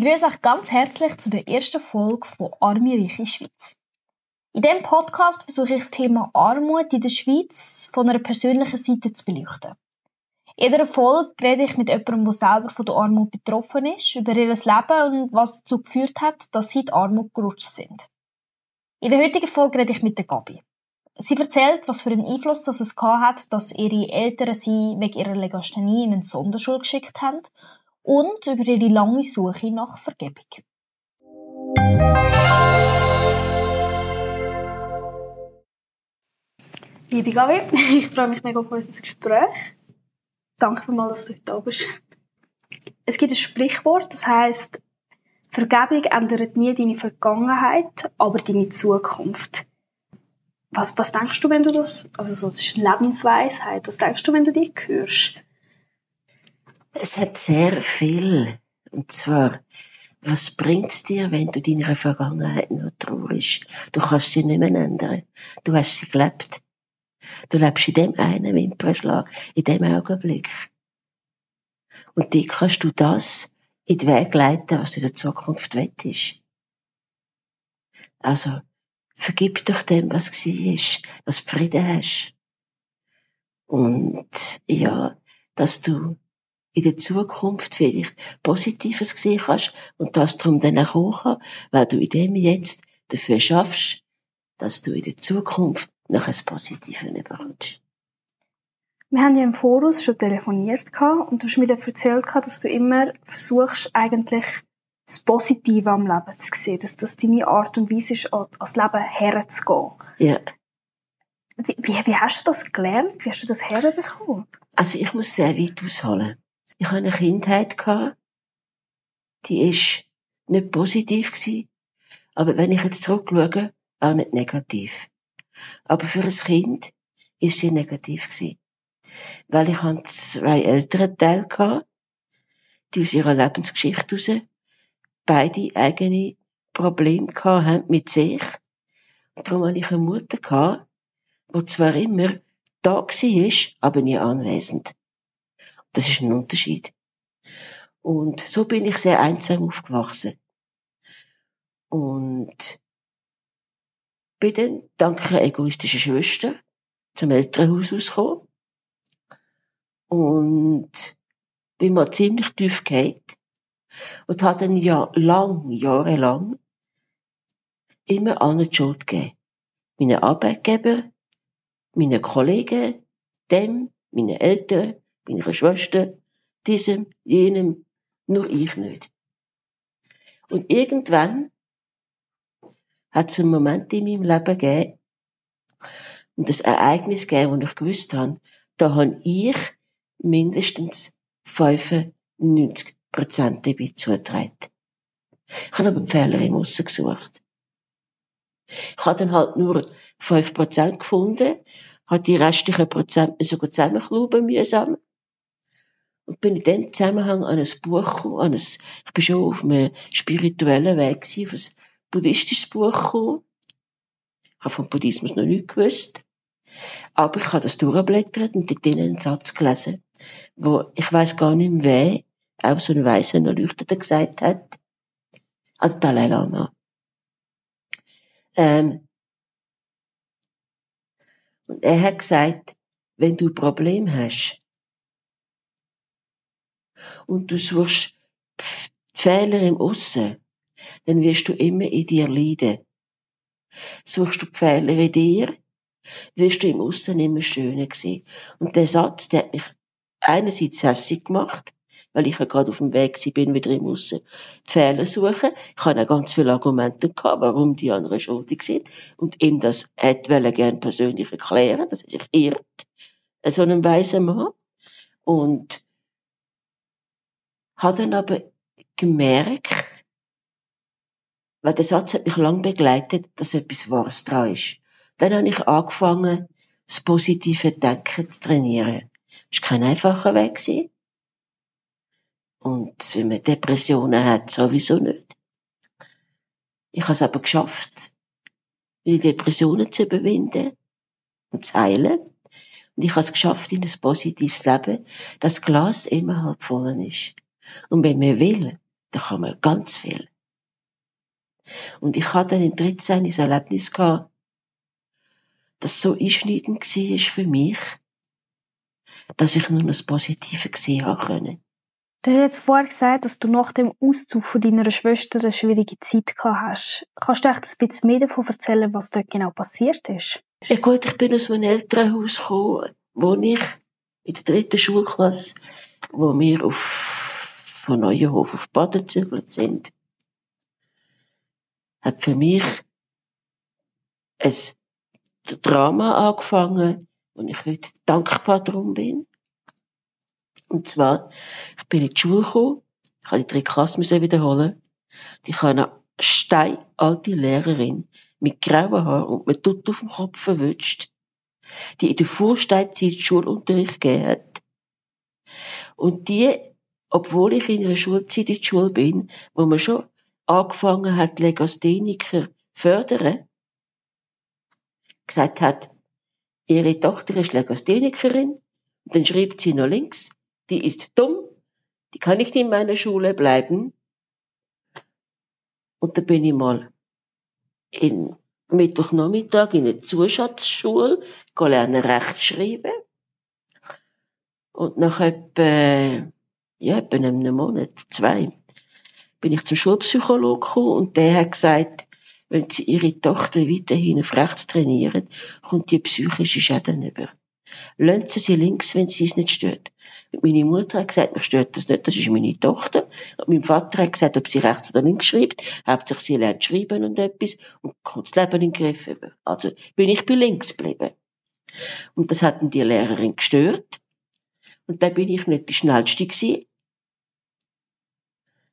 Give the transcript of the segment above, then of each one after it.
begrüße euch ganz herzlich zu der ersten Folge von Arme Reiche Schweiz. In diesem Podcast versuche ich das Thema Armut in der Schweiz von einer persönlichen Seite zu beleuchten. In jeder Folge rede ich mit jemandem, der selber von der Armut betroffen ist, über ihr Leben und was dazu geführt hat, dass sie in die Armut gerutscht sind. In der heutigen Folge rede ich mit der Gabi. Sie erzählt, was für einen Einfluss das es hat, dass ihre Eltern sie wegen ihrer Legasthenie in eine Sonderschule geschickt haben und über ihre lange Suche nach Vergebung. Liebe Gabi, ich freue mich mega auf unser Gespräch. Danke vielmals, dass du heute da bist. Es gibt ein Sprichwort, das heißt, Vergebung ändert nie deine Vergangenheit, aber deine Zukunft. Was, was denkst du, wenn du das, also das ist Lebensweisheit, was denkst du, wenn du die hörst? Es hat sehr viel. Und zwar, was bringt's dir, wenn du deiner Vergangenheit noch traurig? Du kannst sie nicht mehr ändern. Du hast sie gelebt. Du lebst in dem einen Wimpernschlag, in dem Augenblick. Und die kannst du das in den Weg leiten, was du in der Zukunft wettest. Also, vergib doch dem, was war, was du Frieden hast. Und, ja, dass du in der Zukunft vielleicht Positives sehen kannst und das darum dann auch kommen weil du in dem jetzt dafür schaffst, dass du in der Zukunft noch ein Positives bekommst. Wir haben ja im Voraus schon telefoniert und du hast mir dann erzählt, dass du immer versuchst, eigentlich das Positive am Leben zu sehen, dass das deine Art und Weise ist, ans Leben herzugehen. Ja. Wie, wie, wie hast du das gelernt? Wie hast du das herbekommen? Also ich muss sehr weit ausholen. Ich hatte eine Kindheit, gehabt, die ist nicht positiv gewesen, aber wenn ich jetzt zurückschaue, auch nicht negativ. Aber für ein Kind ist sie negativ gewesen. Weil ich hatte zwei ältere Teile gehabt, die aus ihrer Lebensgeschichte heraus beide eigene Probleme gehabt haben mit sich. Und darum hatte ich eine Mutter gehabt, die zwar immer da war, aber nie anwesend. Das ist ein Unterschied. Und so bin ich sehr einsam aufgewachsen. Und bin dann dank einer egoistischen Schwester zum Elternhaus ausgekommen. Und bin mal ziemlich tief gehalten. Und hat dann ja lang, jahrelang immer allen die Schuld gegeben. Meinen Arbeitgeber, meinen Kollegen, dem, meinen Eltern, meiner Schwester, diesem, jenem, nur ich nicht. Und irgendwann hat es einen Moment in meinem Leben gegeben, und das Ereignis gegeben, wo ich gewusst habe, da habe ich mindestens 95 Prozent dabei zugetragen. Ich habe aber die Fehler im Aussen gesucht. Ich habe dann halt nur 5 Prozent gefunden, habe die restlichen Prozent sogar zusammenklauben mühsam und bin in dem Zusammenhang an ein Buch gekommen, an ein, ich bin schon auf einem spirituellen Weg gewesen, auf ein buddhistisches Buch gekommen. Ich habe vom Buddhismus noch nichts gewusst. Aber ich habe das durchblättert und dort einen Satz gelesen, wo ich weiß gar nicht mehr, wer, auch so ein weißer Erleuchteter gesagt hat, also Dalai Lama. Ähm, und er hat gesagt, wenn du ein Problem hast, und du suchst Fehler im Aussen, dann wirst du immer in dir leiden. Suchst du Fehler in dir, wirst du im Aussen immer schöner sehen. Und der Satz, der hat mich einerseits hässlich gemacht, weil ich ja gerade auf dem Weg bin, wieder im Aussen die Fehler suchen. Ich habe auch ganz viele Argumente gehabt, warum die anderen schuldig sind. Und ihm das hätte gern persönlich erklären, dass er sich irrt. So einem weisen Mann. Und habe dann aber gemerkt, weil der Satz hat mich lang begleitet, dass etwas Wahres dran ist. Dann habe ich angefangen, das positive Denken zu trainieren. Das war kein einfacher Weg. Und wenn man Depressionen hat, sowieso nicht. Ich habe es aber geschafft, die Depressionen zu überwinden und zu heilen. Und ich habe es geschafft, in ein positives Leben, das Glas immer halb voll ist. Und wenn man will, da kann man ganz viel. Und ich hatte dann im 13. ein Erlebnis gehabt, das so einschneidend war für mich, dass ich nur das Positive gesehen habe können. Du hast jetzt vorher gesagt, dass du nach dem Auszug von deiner Schwester eine schwierige Zeit gehabt hast. Kannst du echt ein bisschen mehr davon erzählen, was dort genau passiert ist? Ja gut, ich bin aus einem Elternhaus gekommen, wo ich in der dritten Schulklasse, wo wir auf, von Neuenhof auf Baden gezügelt sind, hat für mich ein Drama angefangen, und ich heute dankbar darum bin. Und zwar, ich bin in die Schule gekommen, ich habe die drei Klassen wiederholen. Ich habe eine steinalte Lehrerin mit grauen Haaren und mit Tut auf dem Kopf verwünscht, die in der Vorsteinzeit Schulunterricht gegeben hat. Und die, obwohl ich in einer Schulzeit in der Schule bin, wo man schon angefangen hat, Legastheniker fördern, gesagt hat, ihre Tochter ist Legasthenikerin, und dann schreibt sie noch links, die ist dumm, die kann nicht in meiner Schule bleiben. Und da bin ich mal in Mittwochnachmittag in eine Zuschatzschule, lernen Rechtschreiben. Und nach etwa, ja, etwa einem Monat, zwei, bin ich zum Schulpsychologen gekommen und der hat gesagt, wenn sie ihre Tochter weiterhin auf rechts trainieren, kommt die psychische Schäden über. Lassen Sie sie links, wenn sie es nicht stört. Und meine Mutter hat gesagt, mich stört das nicht, das ist meine Tochter. Und mein Vater hat gesagt, ob sie rechts oder links schreibt, hauptsächlich sie lernt schreiben und etwas und kommt das Leben in den Griff über. Also bin ich bei links geblieben. Und das hat dann die Lehrerin gestört. Und dann bin ich nicht die schnellste gewesen.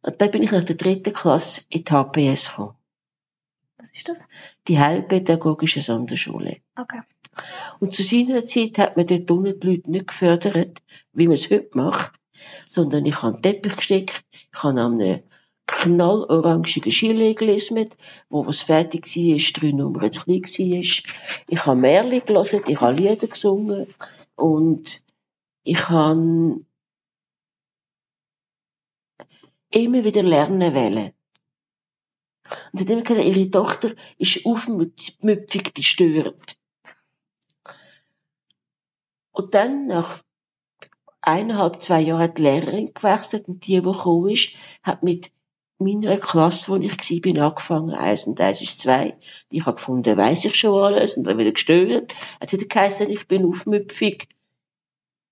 Und dann bin ich nach der dritten Klasse in die HPS gekommen. Was ist das? Die Heilpädagogische Sonderschule. Okay. Und zu seiner Zeit hat man dort unten die Leute nicht gefördert, wie man es heute macht, sondern ich habe einen Teppich gesteckt, ich habe an einem knallorangigen Skilege gelesen, wo was fertig war, drei Nummern zu klein war. Ich habe Märchen gelesen, ich habe Lieder gesungen und ich habe immer wieder lernen wollen. Und sie hat immer gesagt, ihre Tochter ist aufmüpfig, die stört. Und dann, nach eineinhalb, zwei Jahren hat die Lehrerin gewechselt und die, die gekommen ist, hat mit meiner Klasse, wo ich war, bin angefangen, eins und eins ist zwei. Ich habe gefunden, weiss ich schon alles und dann wieder gestört. Hat sie geheißen, ich bin aufmüpfig.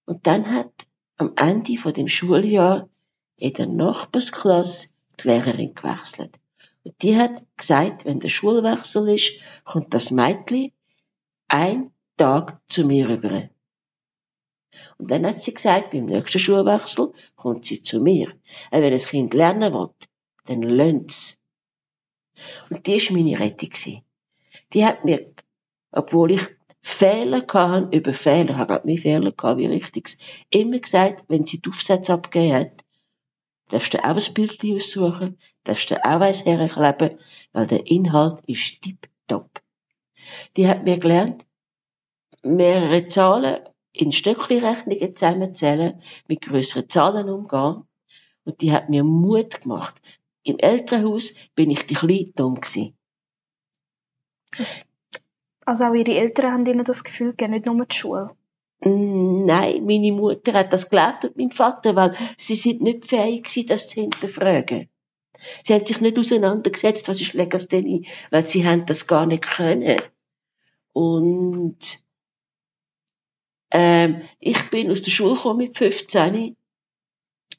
Und dann hat am Ende von dem Schuljahr in der Nachbarsklasse die Lehrerin gewechselt. Und die hat gesagt, wenn der Schulwechsel ist, kommt das Mädchen ein Tag zu mir rüber. Und dann hat sie gesagt, beim nächsten Schulwechsel kommt sie zu mir. Und wenn ein Kind lernen will, dann lernt's. Und die war meine Rettung. Die hat mir, obwohl ich Fehler hatte, über Fehler, ich habe mehr Fehler gehabt, wie richtiges, immer gesagt, wenn sie die Aufsätze abgegeben hat, darfst du auch ein Bild aussuchen, darfst du auch eins herkleben, weil der Inhalt ist tipptopp. Die hat mir gelernt, mehrere Zahlen in Stöckli-Rechnungen zusammenzählen, mit größeren Zahlen umgehen. Und die hat mir Mut gemacht. Im Elternhaus bin ich die kleine dumm gewesen. Also auch Ihre Eltern haben Ihnen das Gefühl gegeben, nicht nur die Schule? Mm, nein, meine Mutter hat das geglaubt und mein Vater, weil sie sind nicht fähig gewesen, das zu hinterfragen. Sie haben sich nicht auseinandergesetzt, was ist Legasthenie, weil sie haben das gar nicht können. Und ähm, ich bin aus der Schule gekommen mit 15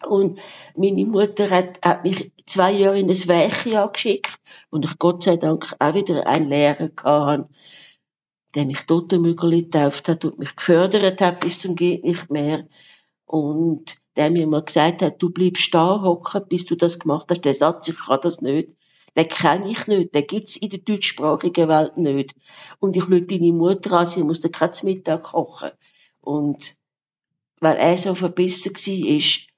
und meine Mutter hat, hat mich zwei Jahre in ein Weichjahr geschickt und ich Gott sei Dank auch wieder einen Lehrer hatte, der mich Totenmügel getauft hat und mich gefördert hat bis zum geht nicht mehr. Und der mir mal gesagt hat, du bleibst da hocken, bis du das gemacht hast. Der Satz, ich kann das nicht. Den kenne ich nicht. Den gibt's in der deutschsprachigen Welt nicht. Und ich lüte deine Mutter an, sie muss dir keinen Mittag kochen. Und weil er so verbissen war, ist,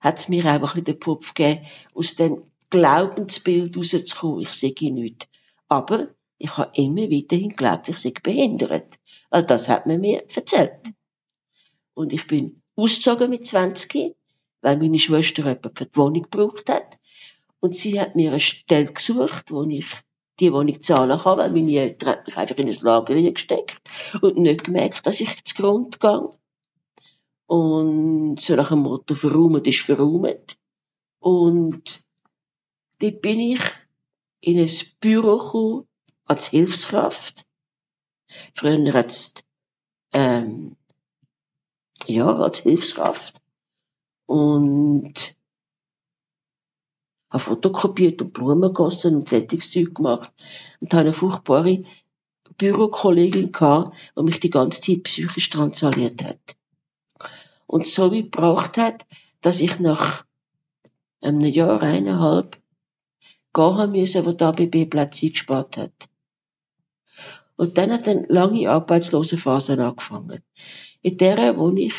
hat es mir auch ein bisschen den Pfupf gegeben, aus dem Glaubensbild rauszukommen, ich sage nichts. Aber ich habe immer weiterhin geglaubt, ich sei behindert. Weil das hat man mir erzählt. Und ich bin ausgezogen mit 20 weil meine Schwester jemand für die Wohnung gebraucht hat. Und sie hat mir eine Stelle gesucht, wo ich die Wohnung zahlen kann, weil meine Eltern mich einfach in ein Lager gesteckt und nicht gemerkt, dass ich zu Grund gehe. Und so nach dem Motto, verraumt ist verraumt. Und dort bin ich in ein Büro gekommen, als Hilfskraft. Früher hat's, ähm, ja, als Hilfskraft. Und habe fotokopiert und Blumen gegossen und Zeitungszeug gemacht. Und habe eine furchtbare Bürokollegin gehabt, die mich die ganze Zeit psychisch transaliert hat und so wie gebraucht hat, dass ich nach einem Jahr, eineinhalb, gehen müssen, wo die ABB Plätze gespart hat. Und dann hat eine lange Arbeitslosenphase angefangen. In der, wo ich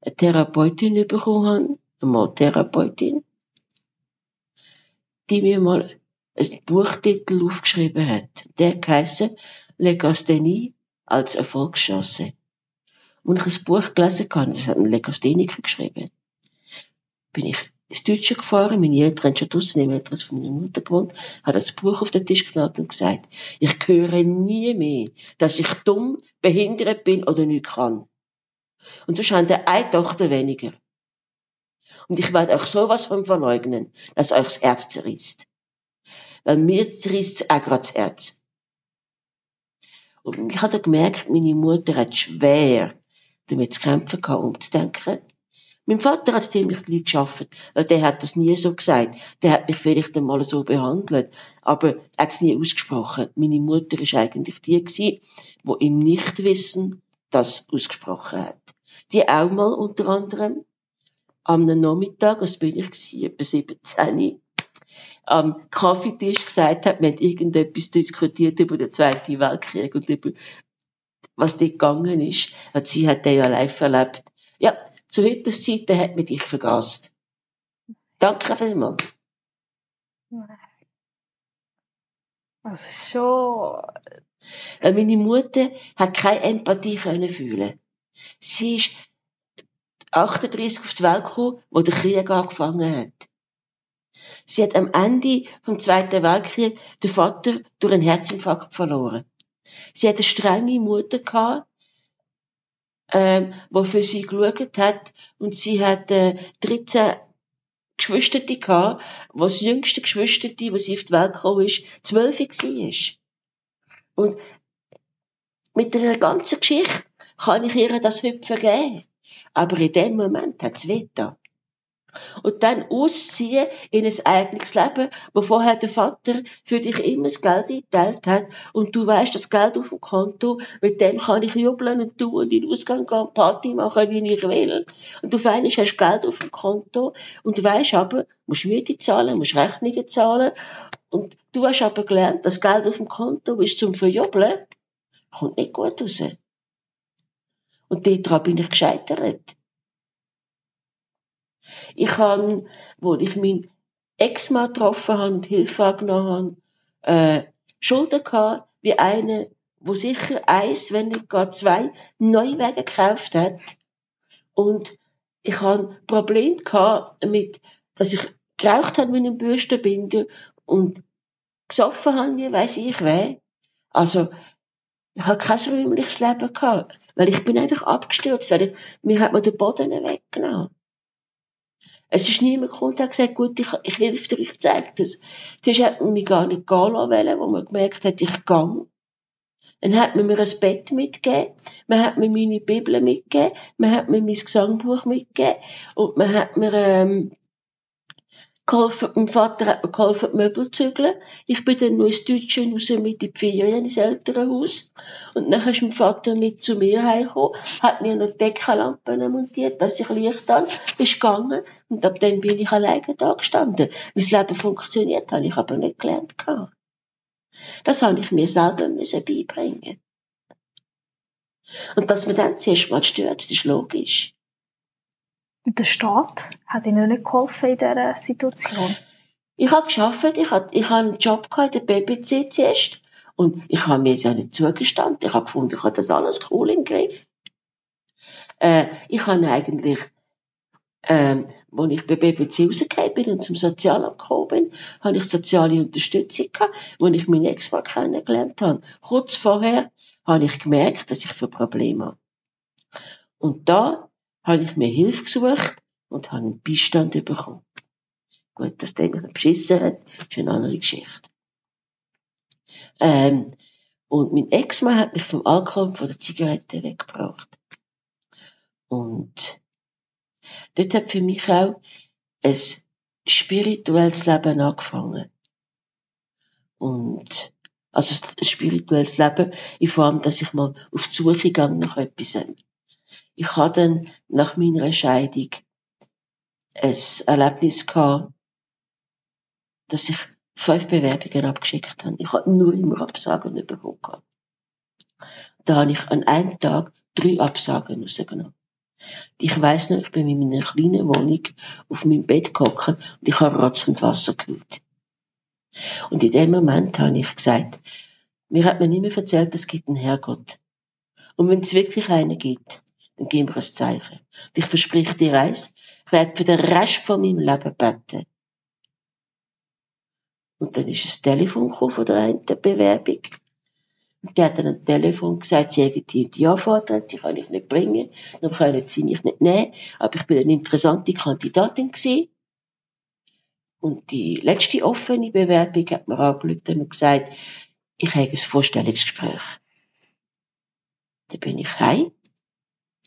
eine Therapeutin bekommen habe, eine Maltherapeutin, die mir mal ein Buchtitel aufgeschrieben hat. Der heisst Legasthenie als Erfolgschance. Und ich ein Buch gelesen habe, das hat ein Legastheniker geschrieben, bin ich ins Deutsche gefahren, meine Eltern haben schon draussen im Elternhaus von meiner Mutter gewohnt, habe das Buch auf den Tisch gelegt und gesagt, ich höre nie mehr, dass ich dumm, behindert bin oder nicht kann. Und das haben eine Tochter weniger. Und ich werde euch sowas von verleugnen, dass euch das Herz zerrisst. Weil mir zerrisst es auch gerade das Herz. Und ich habe gemerkt, meine Mutter hat schwer damit zu kämpfen gehabt, umzudenken. Mein Vater hat ziemlich gleich geschafft, weil der hat das nie so gesagt. Der hat mich vielleicht einmal so behandelt, aber er hat es nie ausgesprochen. Meine Mutter ist eigentlich die gewesen, die im Nichtwissen das ausgesprochen hat. Die auch mal unter anderem am Nachmittag, was bin ich etwa 17, am Kaffeetisch gesagt hat, wir haben irgendetwas diskutiert über den Zweiten Weltkrieg und über was dort gegangen ist. Und sie hat den ja live erlebt. Ja, zu heutigen Zeiten hat man dich vergast. Danke vielmals. Ist schon... Meine Mutter hat keine Empathie können fühlen. Sie ist 38 auf die Welt gekommen, wo der Krieg angefangen hat. Sie hat am Ende vom Zweiten Weltkrieg den Vater durch einen Herzinfarkt verloren. Sie hat eine strenge Mutter gehabt, ähm, die für sie geschaut hat. Und sie hat äh, 13 Geschwister gehabt, wo das jüngste Geschwister, wo sie auf die Welt gekommen ist, 12 war. Und mit der ganzen Geschichte kann ich ihr das heute vergeben. Aber in dem Moment hat es weh und dann ausziehen in ein eigenes Leben, wo vorher der Vater für dich immer das Geld eingeteilt hat und du weißt, das Geld auf dem Konto, mit dem kann ich jubeln und du und in den Ausgang gehen, Party machen, wie ich will. Und du findest, hast Geld auf dem Konto und du weißt aber, musst Miete zahlen, musst Rechnungen zahlen und du hast aber gelernt, das Geld auf dem Konto ist zum Verjubeln, kommt nicht gut raus. Und daran bin ich gescheitert. Ich habe, wo ich meinen Ex-Mann getroffen habe und Hilfe angenommen habe, äh, Schulden gehabt, wie eine, wo sicher eins, wenn nicht gar zwei, neue Wege gekauft hat. Und ich habe Probleme gehabt mit, dass ich geraucht habe mit einem Bürstenbinder und gesoffen habe, wie weiss ich weh. Also, ich habe kein räumliches Leben gehabt, weil ich bin einfach abgestürzt, weil ich, mir hat man den Boden weggenommen. Es ist niemand gekommen und hat gesagt, gut, ich, ich helfe dir, ich zeige das. Zuerst hat man mich gar nicht gehen lassen, wo man gemerkt hat, ich gang. Dann hat man mir ein Bett mitgegeben, man hat mir meine Bibel mitgegeben, man hat mir mein Gesangbuch mitgegeben und man hat mir ähm, geholfen, mein Vater hat mir geholfen, die Möbel zu zügeln. Ich bin dann noch ins Deutsche raus mit in die Ferien ins Elternhaus. Und dann ist mein Vater mit zu mir heimgekommen, hat mir noch Deckenlampen montiert, dass ich Licht habe, ist gegangen. Und ab dann bin ich alleine da gestanden. Das Leben funktioniert, habe ich aber nicht gelernt. Das habe ich mir selber müssen beibringen. Und dass man dann zuerst mal stürzt, ist logisch. Der Staat hat Ihnen nicht geholfen in dieser Situation? Ich habe geschafft, ich habe, ich habe einen Job gehabt in der BBC zuerst. Und ich habe mir ja nicht zugestanden. Ich habe gefunden, ich habe das alles cool im Griff. Äh, ich habe eigentlich ähm, als ich bei BBC rausgekommen bin und zum Sozialamt gekommen bin, habe ich soziale Unterstützung gehabt, wo ich meinen Ex-Mann kennengelernt habe. Kurz vorher habe ich gemerkt, dass ich für Probleme habe. Und da habe ich mir Hilfe gesucht und habe einen Beistand bekommen. Gut, dass der mich beschissen hat, ist eine andere Geschichte. Ähm, und mein Ex-Mann hat mich vom Alkohol und von der Zigarette weggebracht. Und dort hat für mich auch ein spirituelles Leben angefangen. Und, also ein spirituelles Leben in Form, dass ich mal auf die Suche gegangen nach etwas. Ich hatte dann nach meiner Scheidung ein Erlebnis gehabt, dass ich fünf Bewerbungen abgeschickt habe. Ich habe nur immer Absagen bekommen. Da habe ich an einem Tag drei Absagen rausgenommen. Ich weiss noch, ich bin in meiner kleinen Wohnung auf meinem Bett gehockt und ich habe Rotz und Wasser gekühlt. Und in dem Moment habe ich gesagt, mir hat man immer erzählt, es gibt einen Herrgott. Und wenn es wirklich einen gibt, dann geben wir ein Zeichen. Und ich verspreche dir eins, ich werde für den Rest von meinem Leben beten. Und dann ist ein Telefon gekommen von der einen Bewerbung. Und die hat dann am Telefon gesagt, sie hätten die Anforderungen, die kann ich nicht bringen, dann können sie mich nicht nehmen, aber ich bin eine interessante Kandidatin gewesen. Und die letzte offene Bewerbung hat mir angelügt und gesagt, ich habe ein Vorstellungsgespräch. Dann bin ich heim.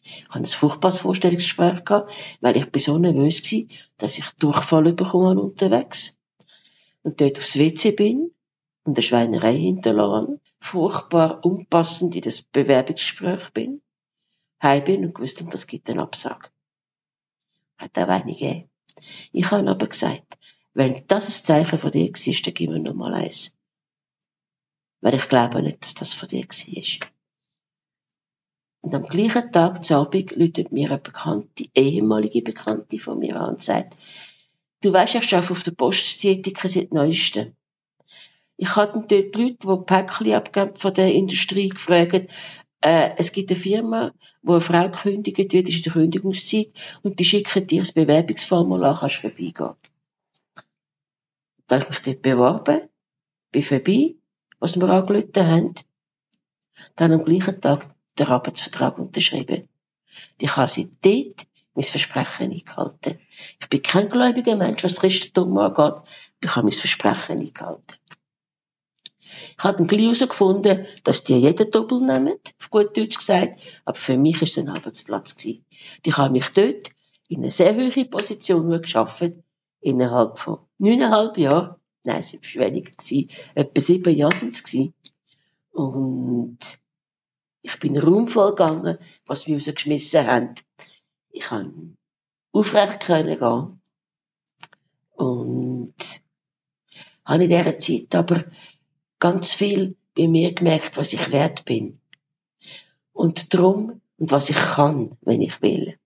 Ich hatte ein furchtbares Vorstellungsgespräch gehabt, weil ich so nervös war, dass ich Durchfall bekommen habe unterwegs und dort aufs WC bin und eine Schweinerei hinterlassen, furchtbar unpassend in das Bewerbungsgespräch bin, heim bin und gewusst, das gibt einen Absag. Hat auch eine gegeben. Ich habe aber gesagt, wenn das ein Zeichen von dir war, dann gib mir noch mal eins. Weil ich glaube nicht, dass das von dir war. Und am gleichen Tag, zu Abend, läutet mir eine bekannte, ehemalige Bekannte von mir an und sagt, Du weisst, ich arbeite auf der Postzeitung seit Neuestem. Ich habe dann dort Leute, die Päckchen abgeben von der Industrie, gefragt, äh, es gibt eine Firma, wo eine Frau kündigt wird, ist in der Kündigungszeit, und die schicken dir das Bewerbungsformular, kannst vorbeigehen. Da habe ich mich dort beworben, bin vorbei, was wir angelötet haben, dann am gleichen Tag den Arbeitsvertrag unterschrieben. Ich habe sie dort mein Versprechen eingehalten. Ich bin kein gläubiger Mensch, was Christentum angeht. Ich habe mein Versprechen eingehalten. Ich habe dann gleich herausgefunden, dass die jeden Doppel nehmen, auf gut Deutsch gesagt, aber für mich war es ein Arbeitsplatz. Gewesen. Ich habe mich dort in eine sehr hohe Position geschafft, innerhalb von neuneinhalb Jahren. Nein, es war weniger. Etwa sieben Jahre sind es. Und ich bin raumvoll gegangen, was wir rausgeschmissen haben ich kann aufrecht können gehen. Und habe in dieser Zeit aber ganz viel bei mir gemerkt, was ich wert bin. Und drum, und was ich kann, wenn ich will.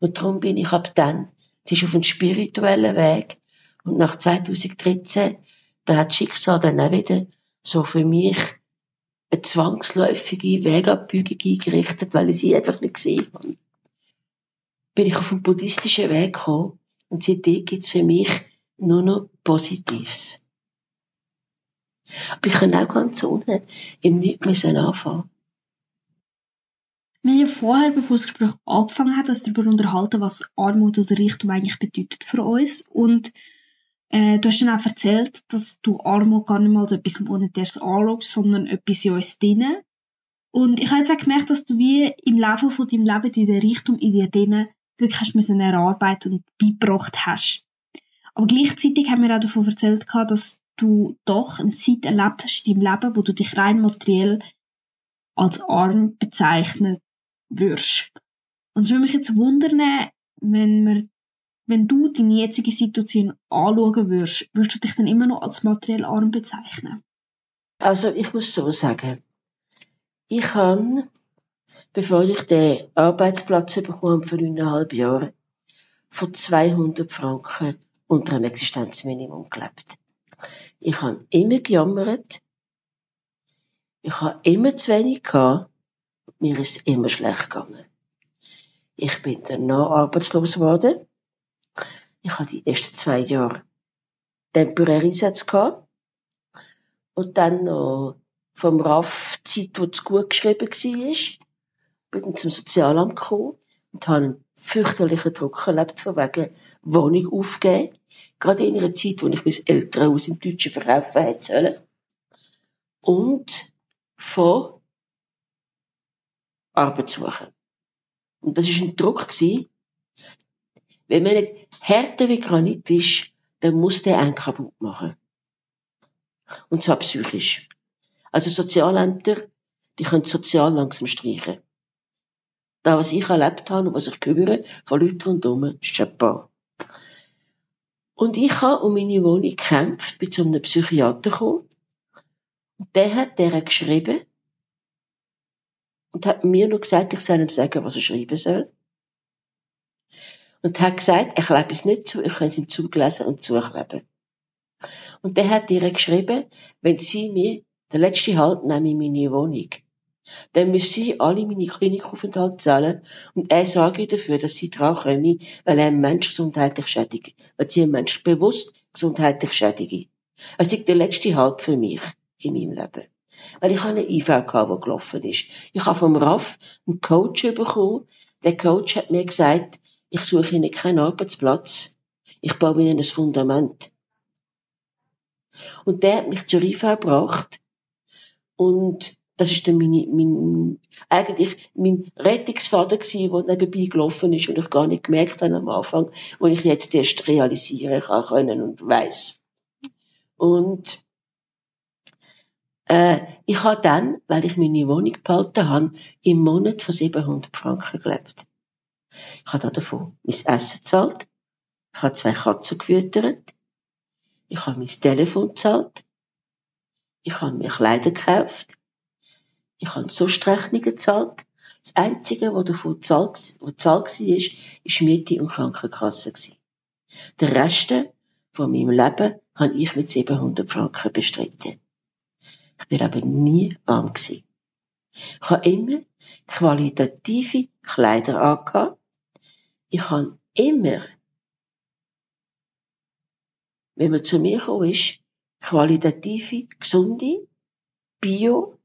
Und drum bin ich ab dann, es ist auf einem spirituellen Weg. Und nach 2013, da hat Schicksal dann auch wieder so für mich eine zwangsläufige Wegabbiegung eingerichtet, weil ich sie einfach nicht gesehen habe bin ich auf den buddhistischen Weg gekommen und seitdem gibt es für mich nur noch Positives. Aber ich kann auch ganz ohne im Nichts anfangen. Wir haben ja vorher, bevor das Gespräch angefangen hat, uns darüber unterhalten, was Armut oder Reichtum eigentlich bedeutet für uns. Und äh, du hast dann auch erzählt, dass du Armut gar nicht mal als etwas Monetäres anschaust, sondern etwas in uns drinnen. Und ich habe jetzt auch gemerkt, dass du wie im Laufe von deinem Leben der Reichtum in dir drinnen wirklich hast müssen erarbeiten und beigebracht hast. Aber gleichzeitig haben wir auch davon erzählt, dass du doch eine Zeit erlebt hast in deinem Leben, wo du dich rein materiell als arm bezeichnen würdest. Und es würde mich jetzt wundern, wenn, wir, wenn du deine jetzige Situation anschauen würdest, würdest du dich dann immer noch als materiell arm bezeichnen? Also ich muss so sagen, ich habe bevor ich den Arbeitsplatz bekommen für neuneinhalb Jahre, von 200 Franken unter dem Existenzminimum gelebt. Ich habe immer gejammert. Ich habe immer zu wenig gehabt. Mir ist immer schlecht gegangen. Ich bin danach arbeitslos geworden. Ich hatte die ersten zwei Jahre temporäre Einsätze gehabt. Und dann noch vom RAF Zeit, wo es gut geschrieben war, bin ich zum Sozialamt gekommen und habe einen fürchterlichen Druck erlebt, von wegen Wohnung aufgeben. Gerade in einer Zeit, wo ich mein Elternhaus im Deutschen verkaufen hätte sollen. Und von Arbeit suchen. Und das war ein Druck. Wenn man nicht härter wie Granit ist, dann muss der einen kaputt machen. Und zwar psychisch. Also Sozialämter, die können sozial langsam streichen. Da, was ich erlebt habe und was ich höre von Leuten rundherum, ist Chapeau. Und ich habe um meine Wohnung gekämpft, bin zu einem Psychiater gekommen. Und der hat der geschrieben und hat mir nur gesagt, ich soll ihm sagen, was er schreiben soll. Und hat gesagt, ich lebe es nicht zu, ich kann es ihm zugelesen und zukleben. Und der hat ihr geschrieben, wenn sie mir den letzten Halt nehmen in meine Wohnung, dann müssen sie alle meine Klinikaufenthalte zahlen und er sorge dafür, dass sie dran kommen, weil er einen Menschen gesundheitlich schädigt. Weil sie einen Menschen bewusst gesundheitlich schädigen. Es ist der letzte Halt für mich in meinem Leben. Weil ich habe eine IV gehabt, die gelaufen ist. Ich habe vom RAF einen Coach bekommen. Der Coach hat mir gesagt, ich suche Ihnen keinen Arbeitsplatz. Ich baue Ihnen ein Fundament. Und der hat mich zur IV gebracht. Und das ist dann meine, mein, eigentlich mein Rettungsvater gewesen, der nebenbei gelaufen ist und ich gar nicht gemerkt habe am Anfang, wo ich jetzt erst realisieren kann können und weiß. Und äh, ich habe dann, weil ich meine Wohnung behalten habe, im Monat von 700 Franken gelebt. Ich habe davon mein Essen gezahlt, ich habe zwei Katzen gefüttert, ich habe mein Telefon gezahlt, ich habe mir Kleider gekauft, ich habe sonst Rechnungen gezahlt. Das Einzige, was davon gezahlt, war, ist Miete und Krankenkasse. Der Rest von meinem Leben habe ich mit 700 Franken bestritten. Ich bin aber nie arm. Ich habe immer qualitative Kleider angehabt. Ich habe immer, wenn man zu mir gekommen ist, qualitative, gesunde, bio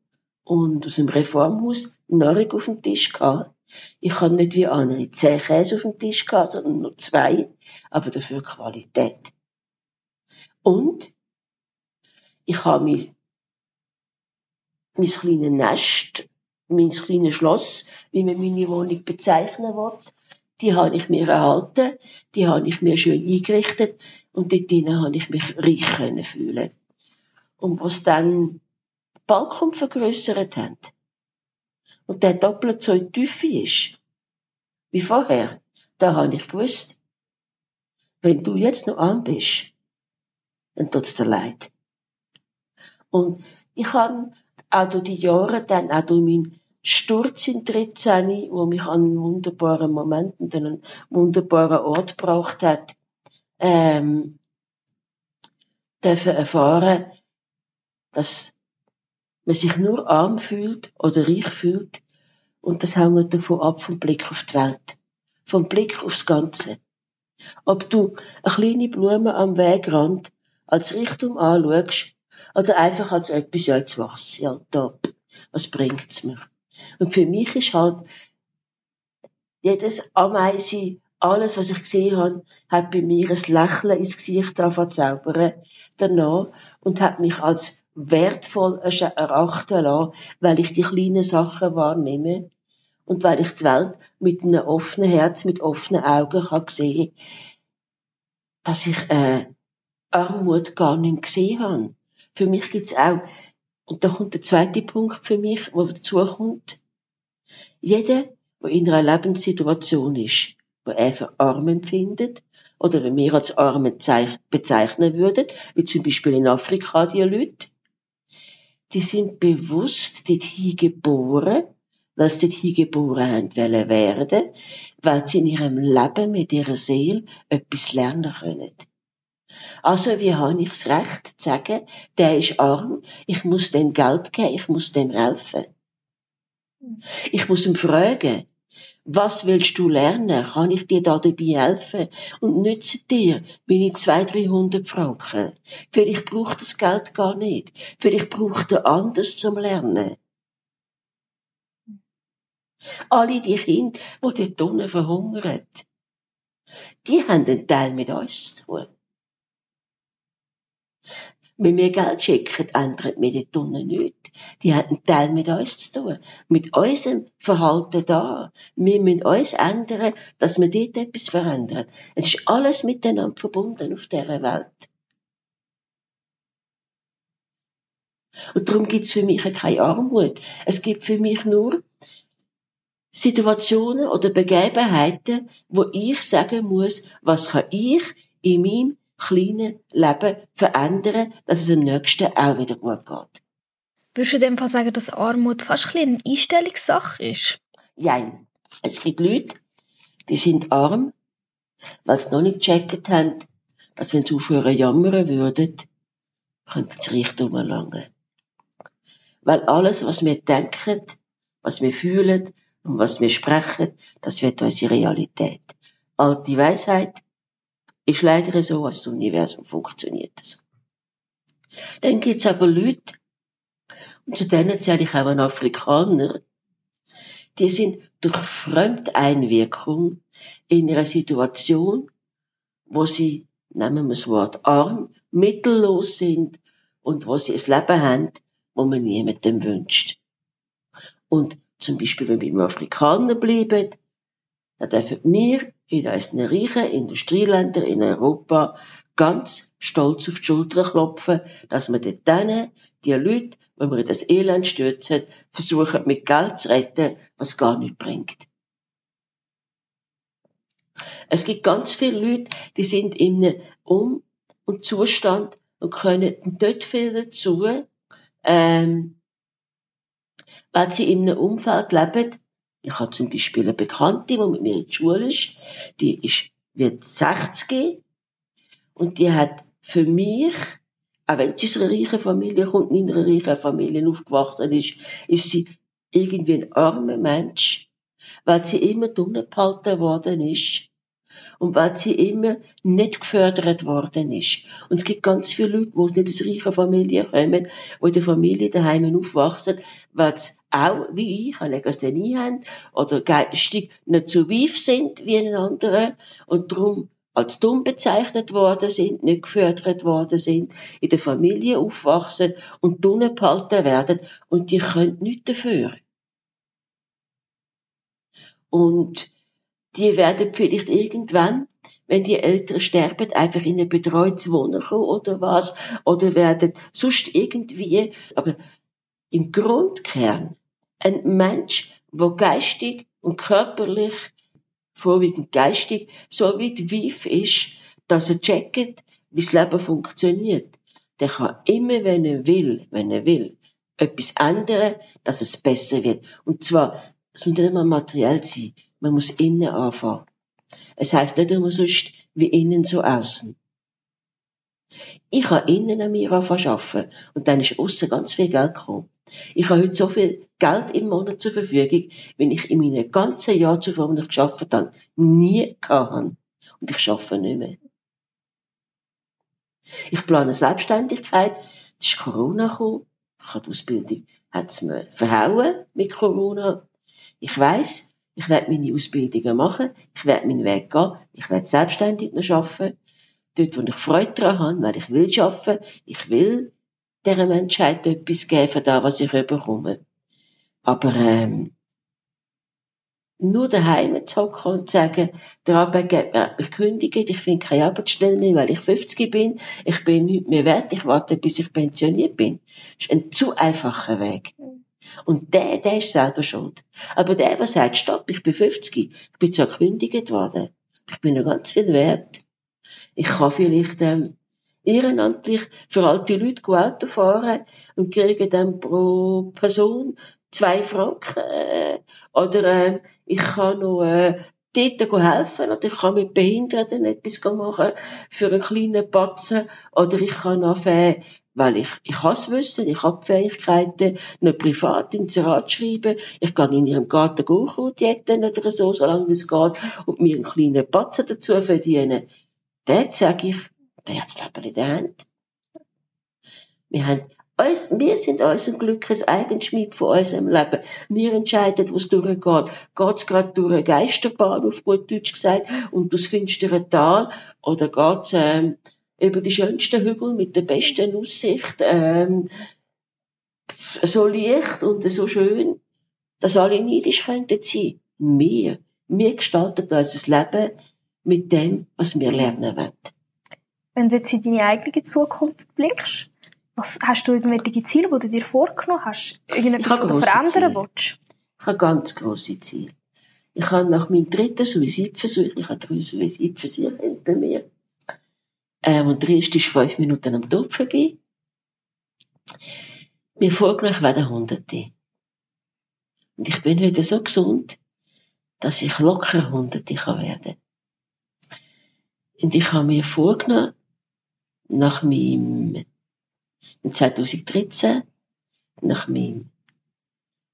und aus dem Reformhaus Nahrung auf dem Tisch gehabt. Ich habe nicht wie andere zehn Käse auf dem Tisch gehabt, sondern nur zwei, aber dafür Qualität. Und ich habe mich mein kleines Nest, mein kleines Schloss, wie man meine Wohnung bezeichnen will, die habe ich mir erhalten, die habe ich mir schön eingerichtet und dort drinnen habe ich mich reich können fühlen. Und was dann den Balkon vergrössert hat und der doppelt so in die ist, wie vorher, da habe ich gewusst, wenn du jetzt noch arm bist, dann tut's dir leid. Und ich habe auch durch die Jahre, dann auch durch meinen Sturz in 13, wo mich an einen wunderbaren Moment und an einen wunderbaren Ort gebracht hat, ähm, dürfen erfahren, dass man sich nur arm fühlt oder reich fühlt und das hängt davon ab vom Blick auf die Welt, vom Blick aufs Ganze. Ob du eine kleine Blume am Wegrand als Richtung anschaust oder einfach als etwas, ja, jetzt wächst sie halt. Was bringt's mir? Und für mich ist halt jedes Ameise, alles, was ich gesehen habe, hat bei mir ein Lächeln ins Gesicht zaubern danach und hat mich als wertvoll erachten lassen, weil ich die kleinen Sachen wahrnehme und weil ich die Welt mit einem offenen Herz, mit offenen Augen kann sehen, dass ich äh, Armut gar nicht gesehen habe. Für mich gibt's auch, und da kommt der zweite Punkt für mich, wo dazu kommt. Jeder, der in einer Lebenssituation ist, wo er für arm empfindet, oder wenn wir als arm bezeichnen würden, wie zum Beispiel in Afrika die Leute, die sind bewusst dorthin geboren, weil sie dorthin geboren haben wollen werden, weil sie in ihrem Leben mit ihrer Seele etwas lernen können. Also, wie habe ich das Recht zu sagen, der ist arm, ich muss dem Geld geben, ich muss dem helfen. Ich muss ihm fragen, Was willst du lernen? Kann ich dir da dabei helfen? Und nütze dir meine 200, 300 Franken. Vielleicht braucht das Geld gar nicht. Vielleicht braucht er anders zum Lernen. Alle die Kinder, die dort unten verhungern, die haben einen Teil mit uns zu tun. Wenn wir Geld schicken, ändert mir die Tonne nichts. Die hat einen Teil mit uns zu tun. Mit unserem Verhalten da. Wir müssen uns ändern, dass wir dort etwas verändern. Es ist alles miteinander verbunden auf dieser Welt. Und darum gibt es für mich keine Armut. Es gibt für mich nur Situationen oder Begebenheiten, wo ich sagen muss, was kann ich in meinem kleinen Leben verändern, dass es am nächsten auch wieder gut geht. Würdest du in dem Fall sagen, dass Armut fast ein eine Einstellungssache ist? Nein. Es gibt Leute, die sind arm, weil sie noch nicht gecheckt haben, dass wenn sie aufhören jammern würden, könnten sie Reichtum erlangen. Weil alles, was wir denken, was wir fühlen und was wir sprechen, das wird unsere Realität. Alte Weisheit, ist leider so, als das Universum funktioniert so. Dann gibt's aber Leute, und zu denen zähle ich auch einen Afrikaner, die sind durch Fremdeinwirkung in einer Situation, wo sie, nehmen wir das Wort arm, mittellos sind und wo sie ein Leben haben, wo man niemandem wünscht. Und zum Beispiel, wenn wir beim Afrikaner bleiben, dann dürfen wir in unseren reichen Industrieländern in Europa ganz stolz auf die Schulter klopfen, dass wir dort denen, die Leute, wenn wir in das Elend stürzen, versuchen mit Geld zu retten, was gar nicht bringt. Es gibt ganz viele Leute, die sind in einem Um- und Zustand und können nicht viel dazu, ähm, weil sie in einem Umfeld leben, ich habe zum Beispiel eine Bekannte, die mit mir in der Schule ist, die ist, wird 60 und die hat für mich, auch wenn sie aus einer reichen Familie kommt, in einer reichen Familie aufgewachsen ist, ist sie irgendwie ein armer Mensch, weil sie immer drinnen gehalten worden ist. Und weil sie immer nicht gefördert worden ist. Und es gibt ganz viele Leute, die nicht aus reichen Familien kommen, die in der Familie daheim aufwachsen, weil sie auch, wie ich, eine Legasthenie haben oder geistig nicht so reif sind wie ein anderer und darum als dumm bezeichnet worden sind, nicht gefördert worden sind, in der Familie aufwachsen und drinnen behalten werden und die können nichts dafür. Und die werden vielleicht irgendwann, wenn die Eltern sterben, einfach in ein betreutes Wohnen kommen oder was, oder werden sonst irgendwie, aber im Grundkern ein Mensch, wo geistig und körperlich, vorwiegend geistig, so weit reif ist, dass er checkt, wie das Leben funktioniert, der kann immer, wenn er will, wenn er will, etwas ändern, dass es besser wird. Und zwar, es muss nicht immer materiell sein. Man muss innen anfangen. Es heißt nicht immer sonst wie innen so außen. Ich kann innen an mir arbeiten und dann ist aussen ganz viel Geld gekommen. Ich habe heute so viel Geld im Monat zur Verfügung, wenn ich in meinen ganzen Jahren zuvor, wenn ich geschafft habe, nie gehabt Und ich arbeite nicht mehr. Ich plane Selbstständigkeit. Es ist Corona gekommen. Ich habe die Ausbildung, hat es mir verhauen mit Corona. Ich weiss, ich werde meine Ausbildungen machen, ich werde meinen Weg gehen, ich werde selbstständig noch arbeiten, dort, wo ich Freude daran habe, weil ich will arbeiten, ich will dieser Menschheit etwas geben dem, was ich bekomme. Aber ähm, nur daheim zu hocken und zu sagen, der Arbeitgeber hat mich gekündigt, ich finde keine Arbeitsstelle mehr, weil ich 50 bin, ich bin nicht mehr wert, ich warte, bis ich pensioniert bin. Das ist ein zu einfacher Weg. Und der, der ist selber schuld. Aber der, der sagt, stopp, ich bin 50, ich bin zwar gekündigt worden, ich bin noch ganz viel wert. Ich kann vielleicht, ähm, ehrenamtlich für alte Leute Auto fahren und kriege dann pro Person zwei Franken. Äh, oder äh, ich kann noch äh, dort helfen oder ich kann mit Behinderten etwas machen für einen kleinen Batzen oder ich kann anfangen, weil ich, ich es wissen, ich habe Fähigkeiten, nicht privat ins Rad schreiben, ich kann in ihrem Garten Gurkraut jetten oder so, solange es geht und mir einen kleinen Batzen dazu verdienen. Dort sage ich, der hat das Leben in der Hand. Wir haben uns, wir sind unser Glück ein Eigenschmied von unserem Leben. Wir entscheiden, was durchgeht. Geht's gerade durch eine Geisterbahn, auf gut Deutsch gesagt, und durchs finstere Tal, oder geht's, ähm, über die schönsten Hügel mit der besten Aussicht, ähm, so leicht und so schön, dass alle neidisch könnten sein. Wir, wir gestalten unser Leben mit dem, was wir lernen wollen. Wenn du jetzt in deine eigene Zukunft blickst, was, hast du irgendwelche Ziele, die du dir vorgenommen hast? Irgendetwas, was du verändern willst? Ich habe ganz grosse Ziele. Ich habe nach meinem dritten Suizidversuch, ich habe drei Suizidversuche hinter mir, ähm, und der erste ist fünf Minuten am Tod vorbei. Mir vorgenommen, ich werde Hunderte. Und ich bin heute so gesund, dass ich locker Hunderte kann werden. Und ich habe mir vorgenommen, nach meinem 2013 nach meinem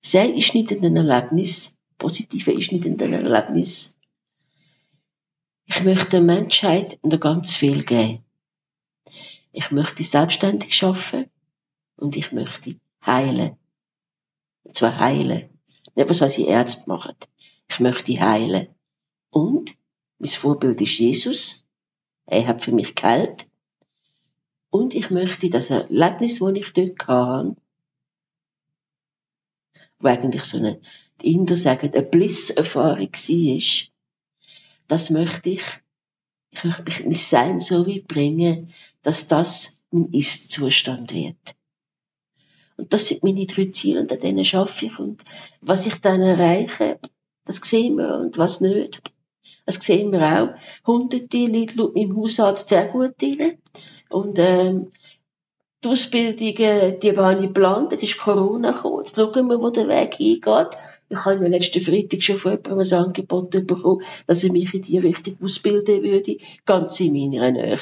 sehr einschneidenden Erlebnis, positiven einschneidenden Erlebnis, ich möchte der Menschheit noch ganz viel geben. Ich möchte selbstständig schaffen und ich möchte heilen. Und zwar heilen. Nicht was unsere Ärzte machen. Ich möchte heilen. Und mein Vorbild ist Jesus. Er hat für mich geheilt. Und ich möchte das Erlebnis, das ich dort hatte, wo eigentlich so eine, die Inder sagen, eine Bliss-Erfahrung war, das möchte ich, ich möchte mein Sein so weit bringen, dass das mein Ist-Zustand wird. Und das sind meine drei Ziele, und an denen schaffe ich. Und was ich dann erreiche, das sehen wir, und was nicht. Das sehen wir auch. Hunderte Leute schauen meinem Hausarzt sehr gut rein. Und, ähm, die Ausbildungen, die habe ich geplant, jetzt ist Corona gekommen, jetzt schauen wir, wo der Weg hingeht. Ich habe letzten Freitag schon von jemandem ein Angebot bekommen, dass er mich in die Richtung ausbilden würde, ganz in meiner Nähe.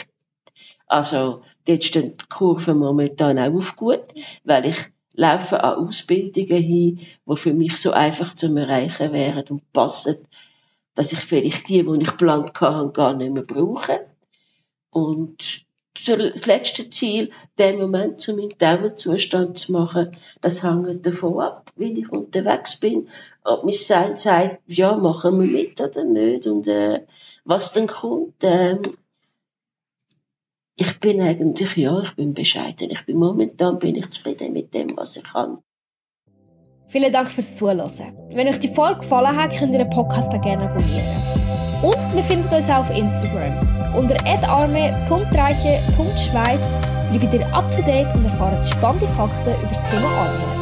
Also, dort stehen die Kurven momentan auch auf gut, weil ich laufe an Ausbildungen hin, die für mich so einfach zu erreichen wären und passen dass ich vielleicht die, die ich geplant hatte, gar nicht mehr brauche. Und das letzte Ziel, den Moment zu meinem Dauerzustand zu machen, das hängt davon ab, wie ich unterwegs bin, ob mein Sein sagt, ja, machen wir mit oder nicht und äh, was dann kommt. Ähm, ich bin eigentlich, ja, ich bin bescheiden. Ich bin momentan bin ich zufrieden mit dem, was ich kann. Vielen Dank fürs Zuhören. Wenn euch die Folge gefallen hat, könnt ihr den Podcast auch gerne abonnieren. Und wir finden uns auch auf Instagram. Unter arme.reiche.schweiz bleibt ihr up to date und erfahrt spannende Fakten über das Thema Arbeit.